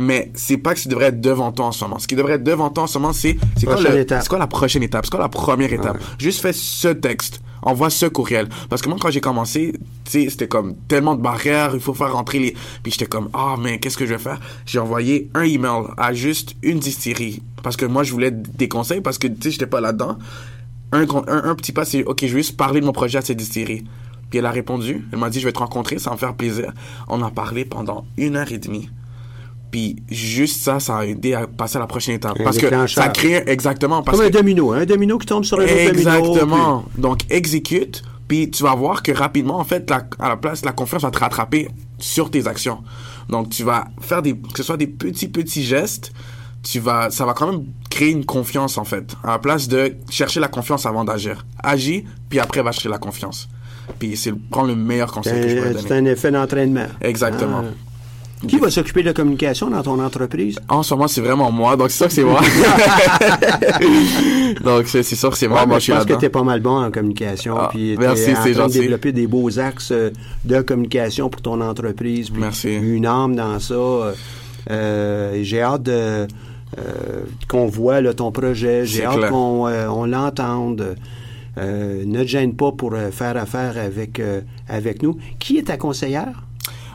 mais c'est pas que ça devrait être devant toi en ce moment. Ce qui devrait être devant toi en ce moment, c'est c'est quoi, le- la prochaine étape, c'est quoi la première étape? Juste fais ce texte. Envoie ce courriel. Parce que moi, quand j'ai commencé, c'était comme tellement de barrières, il faut faire rentrer les... Puis j'étais comme, ah, mais qu'est-ce que je vais faire? J'ai envoyé un email à juste une distillerie. Parce que moi, je voulais des conseils parce que, tu sais, j'étais pas là-dedans. Un, un, un petit pas, c'est, OK, je vais juste parler de mon projet à cette distillerie. Puis elle a répondu. Elle m'a dit, je vais te rencontrer, ça va me faire plaisir. On a parlé pendant une heure et demie. Puis juste ça, ça a aidé à passer à la prochaine étape. Un parce que ça crée exactement. Parce Comme un domino, hein, un domino qui tombe sur un autre domino. Exactement. Donc, exécute, puis tu vas voir que rapidement, en fait, la- à la place, la confiance va te rattraper sur tes actions. Donc, tu vas faire des, que ce soit des petits, petits gestes, tu vas, ça va quand même créer une confiance, en fait. À la place de chercher la confiance avant d'agir. Agis, puis après, va chercher la confiance. Puis c'est le- prendre le meilleur conseil que je pourrais c'est donner. un effet d'entraînement. Exactement. Ah. Qui va s'occuper de la communication dans ton entreprise? En ce moment, c'est vraiment moi, donc c'est sûr que c'est moi. donc c'est sûr que c'est moi, Ouais, moi je pense que tu es pas mal bon en communication. Ah, puis merci, c'est train de gentil. développer des beaux axes euh, de communication pour ton entreprise. puis Merci. Une âme dans ça. euh, euh, J'ai hâte de, euh, qu'on voit là, ton projet. J'ai hâte qu'on euh, on l'entende. Euh, ne te gêne pas pour faire affaire avec, euh, avec nous. Qui est ta conseillère?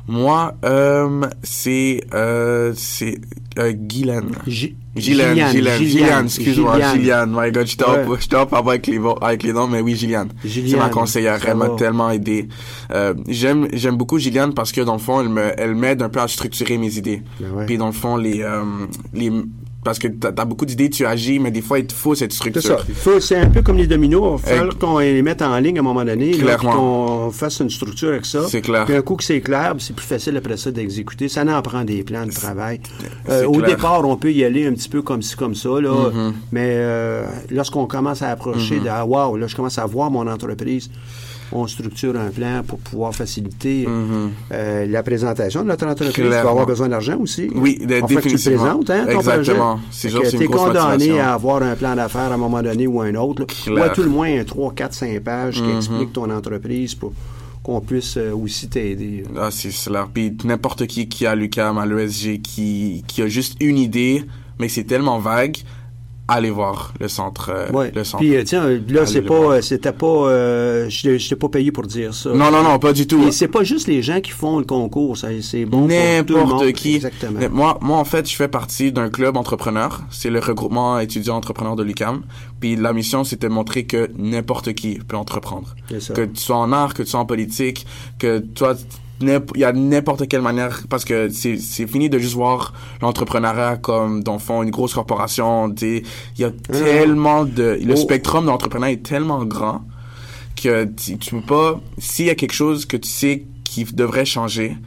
Moi, euh, c'est euh, c'est euh, Guylaine. Gi- Gillian, Gillian, Gillian, excuse-moi, Gillian. My god, je t'en Ouais. je pas avec les, avec les noms, mais oui, Gillian. C'est ma conseillère, elle m'a tellement aidé. Euh, j'aime, j'aime beaucoup Gillian parce que dans le fond, elle me, elle m'aide un peu à structurer mes idées. Ben ouais. Puis dans le fond, les, euh, les, parce que t'as, t'as beaucoup d'idées, tu agis, mais des fois, il te faut cette structure. faut- C'est un peu comme les dominos. Il Eh, qu'on les mette en ligne à un moment donné. qu'on fasse une structure avec ça. C'est clair. Puis un coup que c'est clair, c'est plus facile après ça d'exécuter. Ça en prend des plans de travail. Euh, au. Mm-hmm. départ, on peut y aller un petit peu comme ci, comme ça. Là, Mais euh, lorsqu'on commence à approcher de ah, wow, là, je commence à voir mon entreprise. On structure un plan pour pouvoir faciliter euh, la présentation de notre entreprise. Tu vas. Clairement. avoir besoin d'argent aussi. Oui, de- fait que tu le définitivement. présentes, hein, ton Exactement. C'est genre, t'es grosse condamné à avoir un plan d'affaires à un moment donné ou un autre. Ou à tout le moins un 3, 4, 5 pages qui expliquent ton entreprise pour qu'on puisse euh, aussi t'aider. Ah, c'est cela. Puis n'importe qui qui a à l'UQAM, à l'ESG, qui, qui a juste une idée, mais c'est tellement vague, allez voir le centre. euh, Ouais. le centre. Puis euh, tiens, là c'est pas, euh, c'était pas, euh, je t'ai pas payé pour dire ça. Non, non, non, pas du tout. Et c'est pas juste les gens qui font le concours, c'est bon N'importe qui. Exactement. Moi, moi, en fait, je fais partie d'un club entrepreneur. C'est le regroupement étudiants entrepreneurs de l'UQAM. Puis la mission, c'était de montrer que n'importe qui peut entreprendre. Ça. Que tu sois en art, que tu sois en politique, que toi, il y a n'importe quelle manière, parce que c'est, c'est fini de juste voir l'entrepreneuriat comme, dans le fond, une grosse corporation. Il y a tellement de, le Oh. spectrum de l'entrepreneuriat est tellement grand que tu, tu peux pas, s'il y a quelque chose que tu sais qui devrait changer,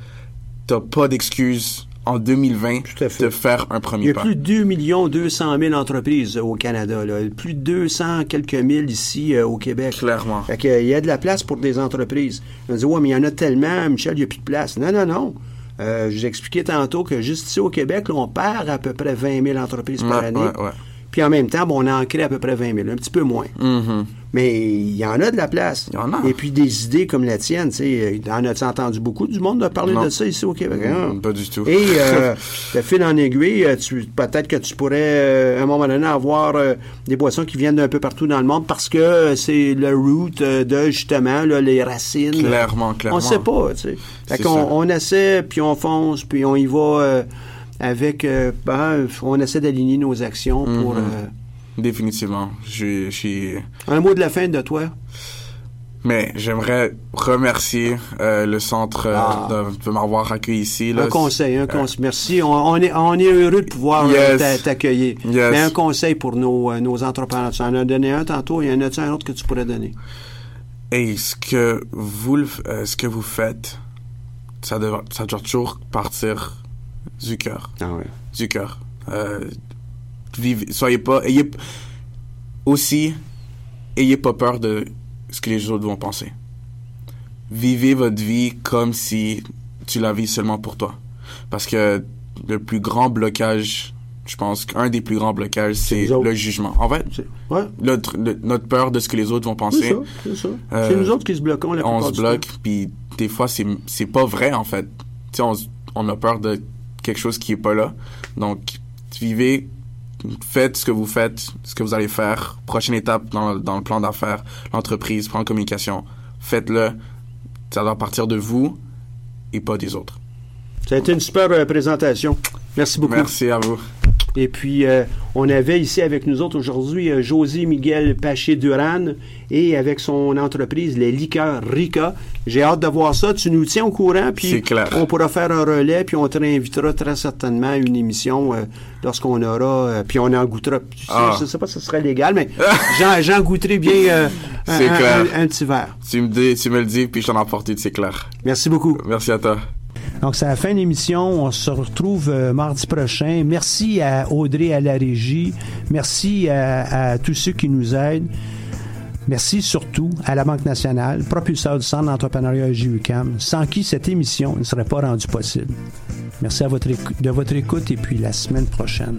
t'as pas d'excuse en 2020 Tout à fait. de faire un Il y premier a pas. plus de 2 millions 200 000 entreprises euh, au Canada. Là. Plus de 200 quelques mille ici euh, au Québec. Clairement. Fait que, euh, il y a de la place pour des entreprises. On dit, ouais, mais il y en a tellement, Michel, il n'y a plus de place. Non, non, non. Euh, je vous expliquais tantôt que juste ici au Québec, là, on perd à peu près 20 000 entreprises par année. ouais, ouais. Puis en même temps, bon, on a ancré à peu près 20 000, un petit peu moins. Mhm. Mais il y en a de la place. Il y en a. Et puis des idées comme la tienne, tu sais, en as-tu entendu beaucoup du monde de parler Non. de ça ici au Québec? hein? Mm, Pas du tout. Et euh, de fil en aiguille, euh, tu, peut-être que tu pourrais euh, à un moment donné avoir euh, des boissons qui viennent d'un peu partout dans le monde parce que c'est le root de justement là, les racines. Clairement, clairement. On sait pas, tu sais. Fait qu'on on essaie, puis on fonce, puis on y va avec... euh, ben, on essaie d'aligner nos actions pour... Mhm. euh, Définitivement. Je, je suis... un mot de la fin de toi? Mais j'aimerais remercier euh, le centre euh, Ah. de, de m'avoir accueilli ici. Là. Un conseil, un conseil. Merci. On, on est, on est heureux de pouvoir Yes. t'accueillir. Yes. Mais un conseil pour nos, nos entrepreneurs. Tu en as donné un tantôt, il y en a-tu un autre que tu pourrais donner? Et ce que vous, ce que vous faites, ça ça doit toujours partir du cœur. Ah ouais. du cœur. Euh, vivez, soyez pas, ayez aussi, ayez pas peur de ce que les autres vont penser. Vivez votre vie comme si tu la vis seulement pour toi. Parce que le plus grand blocage, je pense qu'un des plus grands blocages, c'est le jugement. En fait, Ouais, notre, le- notre peur de ce que les autres vont c'est penser ça, c'est ça. Euh, c'est nous autres qui se bloquons la on se bloque, puis des fois, c'est, pas vrai, en fait. Tu sais, on, on a peur de quelque chose qui est pas là. Donc, vivez, faites ce que vous faites, ce que vous allez faire. Prochaine étape dans, dans le plan d'affaires, l'entreprise, plan de communication. Faites-le. Ça doit partir de vous et pas des autres. Ça a été une super présentation. Merci beaucoup. Merci à vous. Et puis, euh, on avait ici avec nous autres aujourd'hui euh, José Miguel Paché-Duran et avec son entreprise, les liqueurs Rica. J'ai hâte de voir ça. Tu nous tiens au courant, puis C'est clair. on pourra faire un relais, puis on te réinvitera très certainement à une émission euh, lorsqu'on aura, puis on en goûtera. Ah. Je ne sais pas si ce serait légal, mais j'en, goûterai bien un, C'est un- clair. un- un petit verre. Tu me, dis, tu me le dis, puis je t'en apporte une, c'est clair. Merci beaucoup. Merci à toi. Donc, c'est la fin de l'émission. On se retrouve euh, mardi prochain. Merci à Audrey à la régie. Merci à, tous ceux qui nous aident. Merci surtout à la Banque nationale, propulseur du Centre d'entrepreneuriat JUCAM, sans qui cette émission ne serait pas rendue possible. Merci à de votre écoute et puis la semaine prochaine.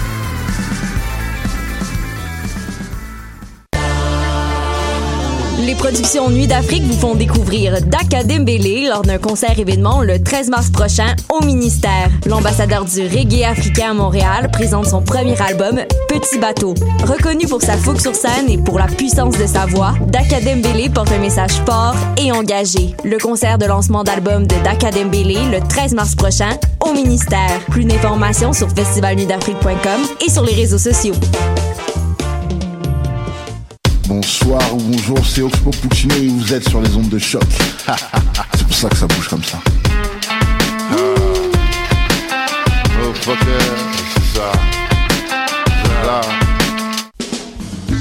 Les productions Nuit d'Afrique vous font découvrir Daka Dembélé lors d'un concert événement le 13 mars prochain au ministère. L'ambassadeur du reggae africain à Montréal présente son premier album Petit bateau. Reconnu pour sa fougue sur scène et pour la puissance de sa voix, Daka Dembélé porte un message fort et engagé. Le concert de lancement d'album de Daka Dembélé le 13 mars prochain au ministère. Plus d'informations sur festivalnuitdafrique.com et sur les réseaux sociaux. Bonsoir ou bonjour, c'est Oxpo Puccino et vous êtes sur les ondes de choc. c'est pour ça que ça bouge comme ça.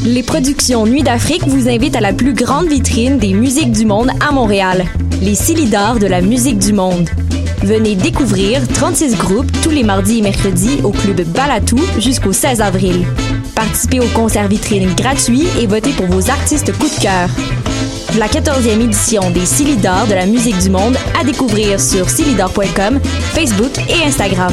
Les productions Nuit d'Afrique vous invitent à la plus grande vitrine des musiques du monde à Montréal, les Silidors de la musique du monde. Venez découvrir 36 groupes tous les mardis et mercredis au club Balatou jusqu'au 16 avril. Participez au concert vitrine gratuit et votez pour vos artistes coup de cœur. La 14e édition des Silidors de la musique du monde à découvrir sur silidor.com, Facebook et Instagram.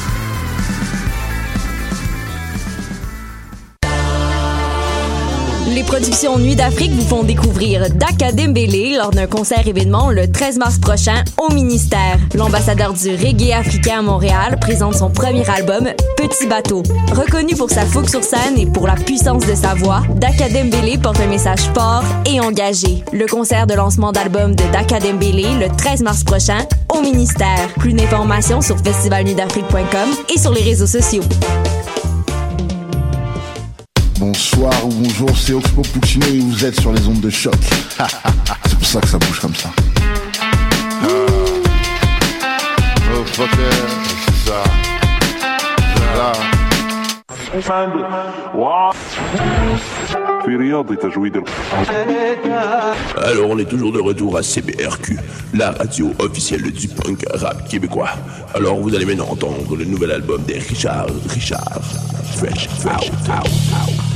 Les productions Nuit d'Afrique vous font découvrir Daka Dembélé lors d'un concert événement le 13 mars prochain au ministère. L'ambassadeur du reggae africain à Montréal présente son premier album Petit bateau. Reconnu pour sa fougue sur scène et pour la puissance de sa voix, Daka Dembélé porte un message fort et engagé. Le concert de lancement d'album de Daka Dembélé le 13 mars prochain au ministère. Plus d'informations sur festivalnuitdafrique.com et sur les réseaux sociaux. Bonsoir ou bonjour, c'est Oxpo Puccino et vous êtes sur les ondes de choc. c'est pour ça que ça bouge comme ça. Alors on est toujours de retour à CBRQ, la radio officielle du punk rap québécois. Alors vous allez maintenant entendre le nouvel album des Richard, Richard, Fresh, Fresh, out, Ça va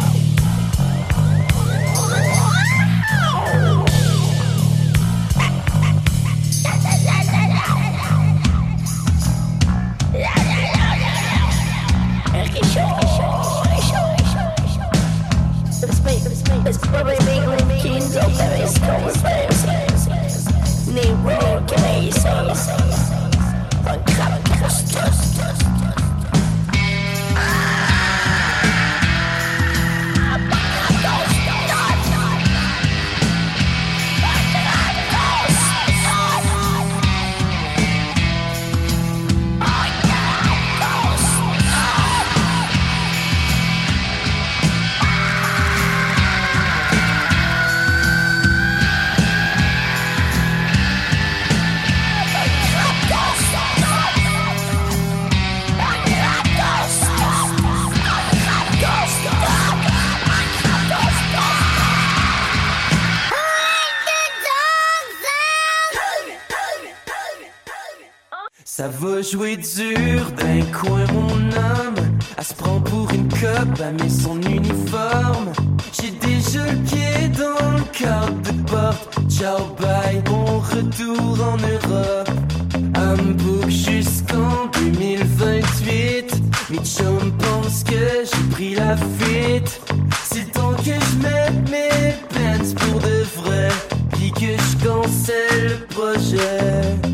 jouer dur d'un coin mon homme Elle se prend pour une cope, elle son uniforme J'ai déjà le pied dans le cadre de porte. Ciao, bye, bon retour en Europe. Hambourg jusqu'en 2028. Mes pensent que j'ai pris la fuite. C'est temps que je mette mes pants pour de vrai. Puis que je cancelle le projet.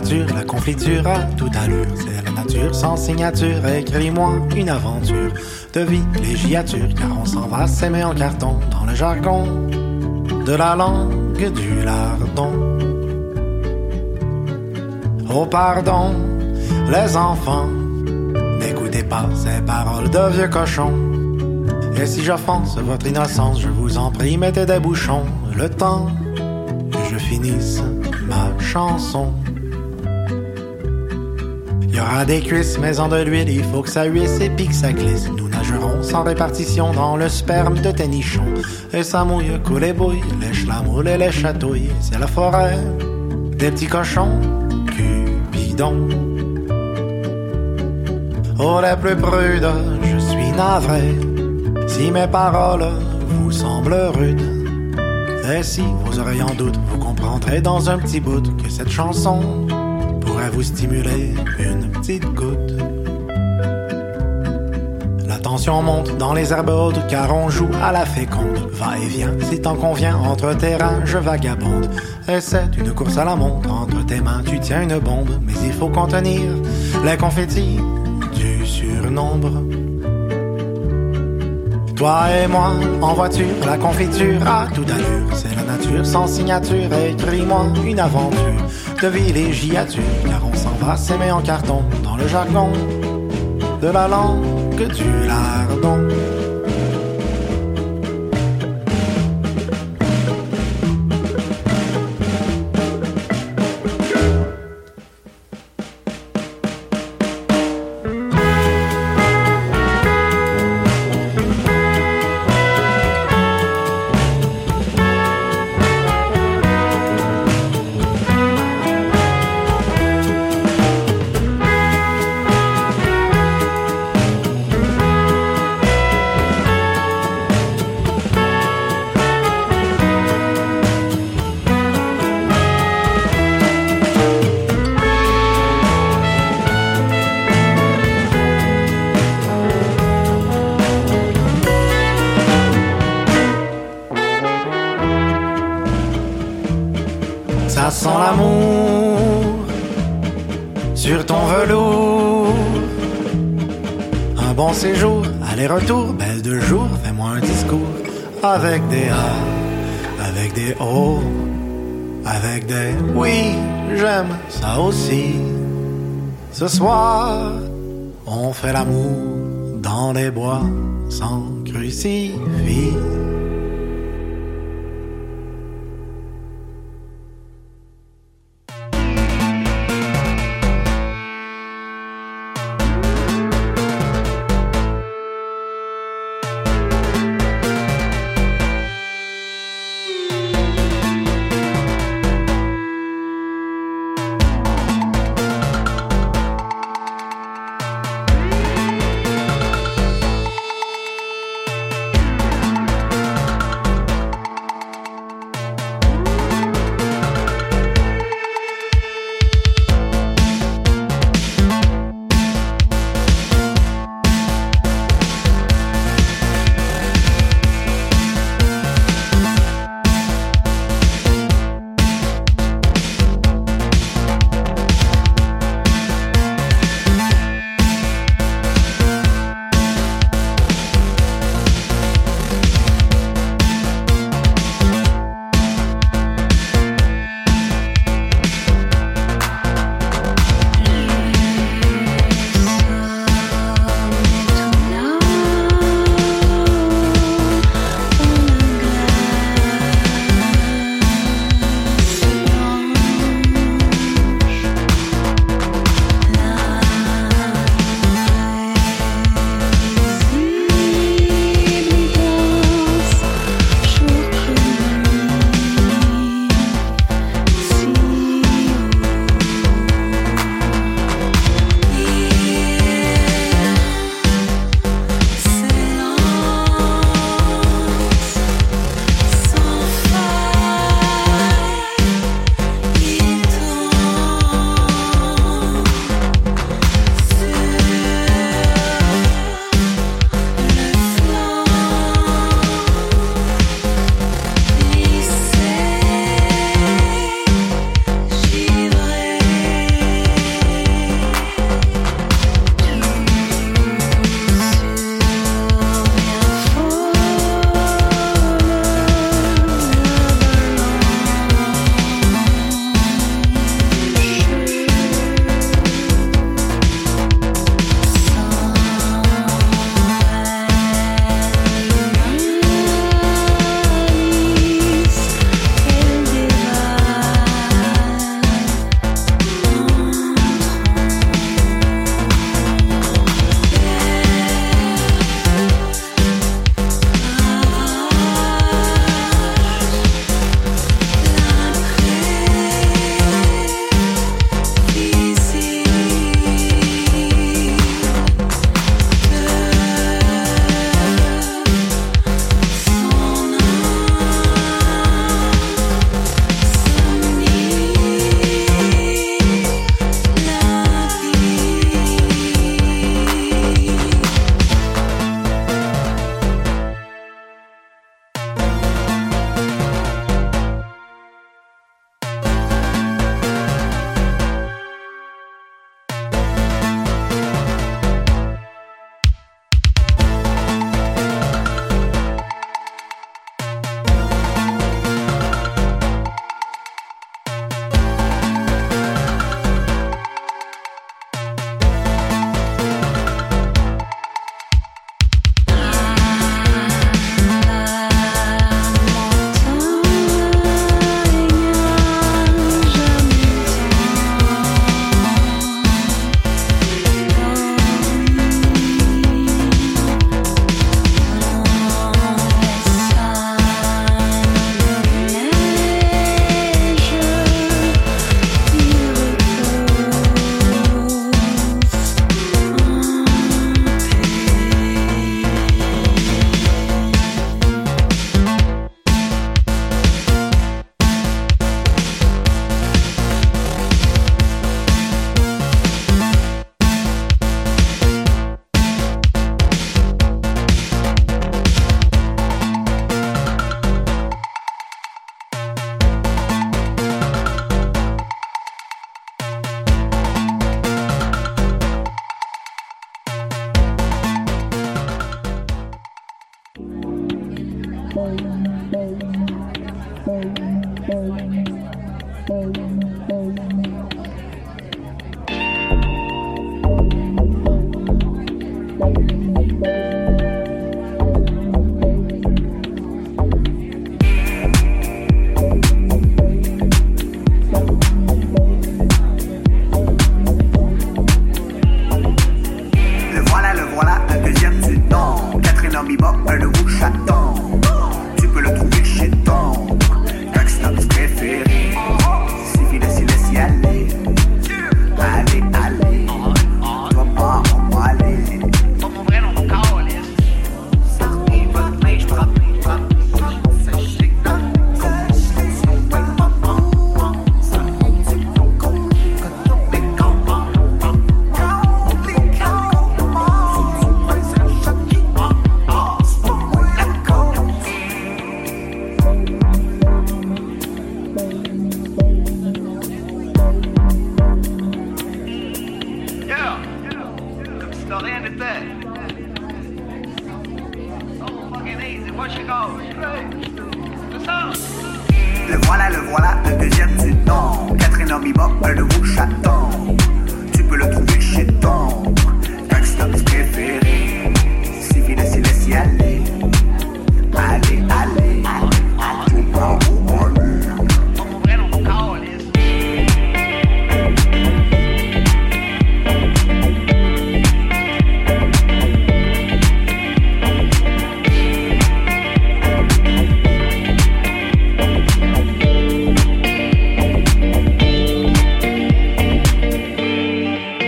La confiture à toute allure. C'est la nature sans signature. Écris-moi une aventure de villégiature, car on s'en va s'aimer en carton dans le jargon de la langue du lardon. Oh pardon, les enfants, n'écoutez pas ces paroles de vieux cochons. Et si j'offense votre innocence, je vous en prie, mettez des bouchons. Le temps que je finisse ma chanson. Y aura des cuisses, mais en de l'huile, il faut que ça huisse et puis ça glisse. Nous nagerons sans répartition dans le sperme de tes nichons. Et ça mouille, coule et bouille, lèche la moule et les chatouilles. C'est la forêt des petits cochons, Cupidon. Oh, les plus prudes, je suis navré. Si mes paroles vous semblent rudes, et si vos oreilles en doutent, vous comprendrez dans un petit bout que cette chanson vous stimuler une petite goutte. La tension monte dans les herbes car on joue à la féconde. Va et vient, si t'en convient, entre terrains je vagabonde. Et c'est une course à la montre, entre tes mains tu tiens une bombe. Mais il faut contenir les confettis du surnombre. Toi et moi, en voiture, la confiture à toute allure. C'est la nature sans signature. Écris-moi une aventure de villégiature. Car on s'en va s'aimer en carton dans le jargon de la langue du lardon. Séjour, aller-retour, belle de jour, fais-moi un discours avec des A, avec des O, avec des oui, j'aime ça aussi. Ce soir, on fait l'amour dans les bois sans crucifix.